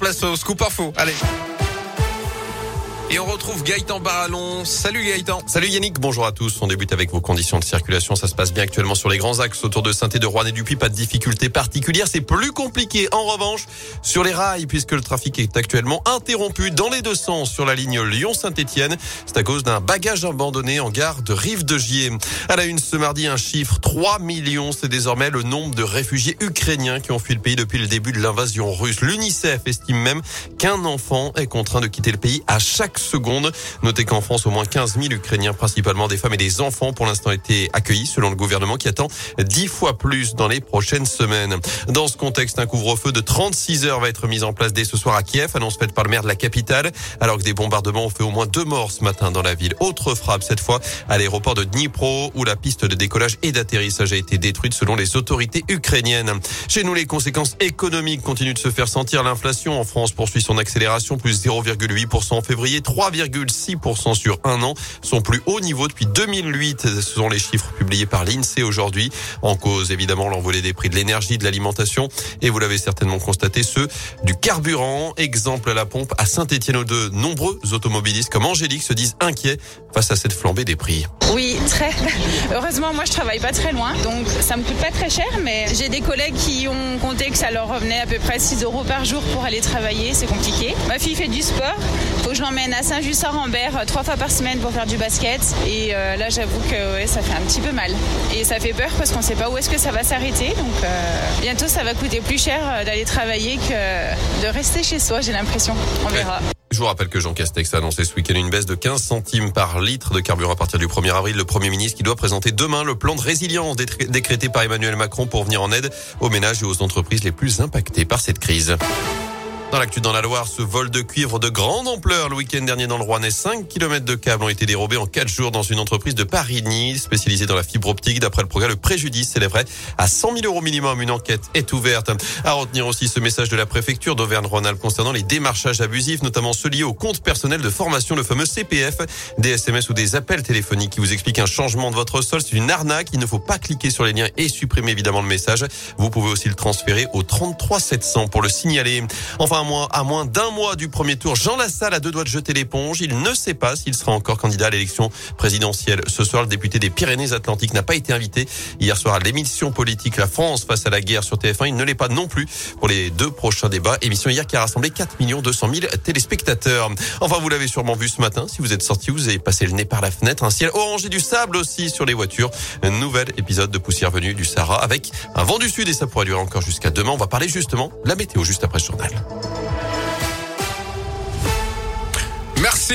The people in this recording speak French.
place au scoop info. Allez. Et on retrouve Gaëtan Barallon. Salut Gaëtan. Salut Yannick, bonjour à tous. On débute avec vos conditions de circulation. Ça se passe bien actuellement sur les grands axes autour de saint de Rouen et du. Pas de difficultés particulières. C'est plus compliqué en revanche sur les rails puisque le trafic est actuellement interrompu dans les deux sens sur la ligne Lyon-Saint-Etienne. C'est à cause d'un bagage abandonné en gare de Rive-de-Gier. À la une ce mardi, un chiffre 3 millions. C'est désormais le nombre de réfugiés ukrainiens qui ont fui le pays depuis le début de l'invasion russe. L'UNICEF estime même qu'un enfant est contraint de quitter le pays à chaque seconde. Notez qu'en France, au moins 15 000 Ukrainiens, principalement des femmes et des enfants, pour l'instant été accueillis, selon le gouvernement qui attend 10 fois plus dans les prochaines semaines. Dans ce contexte, un couvre-feu de 36 heures va être mis en place dès ce soir à Kiev, annonce faite par le maire de la capitale, alors que des bombardements ont fait au moins deux morts ce matin dans la ville. Autre frappe, cette fois à l'aéroport de Dnipro, où la piste de décollage et d'atterrissage a été détruite selon les autorités ukrainiennes. Chez nous, les conséquences économiques continuent de se faire sentir. L'inflation en France poursuit son accélération, plus 0,8% en février, 3,6% sur un an, son plus haut niveau depuis 2008. Ce sont les chiffres publiés par l'INSEE aujourd'hui. En cause, évidemment, l'envolée des prix de l'énergie, de l'alimentation et vous l'avez certainement constaté, ceux du carburant. Exemple la pompe à Saint-Etienne, de nombreux automobilistes comme Angélique se disent inquiets face à cette flambée des prix. Oui, très. Heureusement, moi, je travaille pas très loin, donc ça me coûte pas très cher, mais j'ai des collègues qui ont compté que ça leur revenait à peu près 6 euros par jour pour aller travailler. C'est compliqué. Ma fille fait du sport. Faut que je l'emmène à Saint-Just-Saint-Rambert euh, trois fois par semaine pour faire du basket. Et euh, là, j'avoue que ça fait un petit peu mal. Et ça fait peur parce qu'on sait pas où est-ce que ça va s'arrêter. Donc euh, bientôt, ça va coûter plus cher d'aller travailler que de rester chez soi, j'ai l'impression. On verra. Je vous rappelle que Jean Castex a annoncé ce week-end une baisse de 15 centimes par litre de carburant à partir du 1er avril. Le Premier ministre qui doit présenter demain le plan de résilience décrété par Emmanuel Macron pour venir en aide aux ménages et aux entreprises les plus impactées par cette crise. Dans l'actu dans la Loire, ce vol de cuivre de grande ampleur le week-end dernier dans le Rouennais. 5 km de câbles ont été dérobés en 4 jours dans une entreprise de Paris-Nice spécialisée dans la fibre optique. D'après le progrès, le préjudice s'élèverait à 100 000 euros minimum. Une enquête est ouverte. À retenir aussi ce message de la préfecture d'Auvergne-Rhône-Alpes concernant les démarchages abusifs, notamment ceux liés au compte personnel de formation, le fameux CPF, des SMS ou des appels téléphoniques qui vous expliquent un changement de votre sol. C'est une arnaque. Il ne faut pas cliquer sur les liens et supprimer évidemment le message. Vous pouvez aussi le transférer au 33 700 pour le signaler. Enfin, à moins, d'un mois du premier tour, Jean Lassalle a deux doigts de jeter l'éponge. Il ne sait pas s'il sera encore candidat à l'élection présidentielle. Ce soir, le député des Pyrénées-Atlantiques n'a pas été invité hier soir à l'émission politique La France face à la guerre sur TF1. Il ne l'est pas non plus pour les deux prochains débats. Émission hier qui a rassemblé 4 200 000 téléspectateurs. Enfin, vous l'avez sûrement vu ce matin. Si vous êtes sorti, vous avez passé le nez par la fenêtre. Un ciel orangé du sable aussi sur les voitures. Un nouvel épisode de poussière venue du Sahara avec un vent du sud et ça pourrait durer encore jusqu'à demain. On va parler justement de la météo juste après ce journal.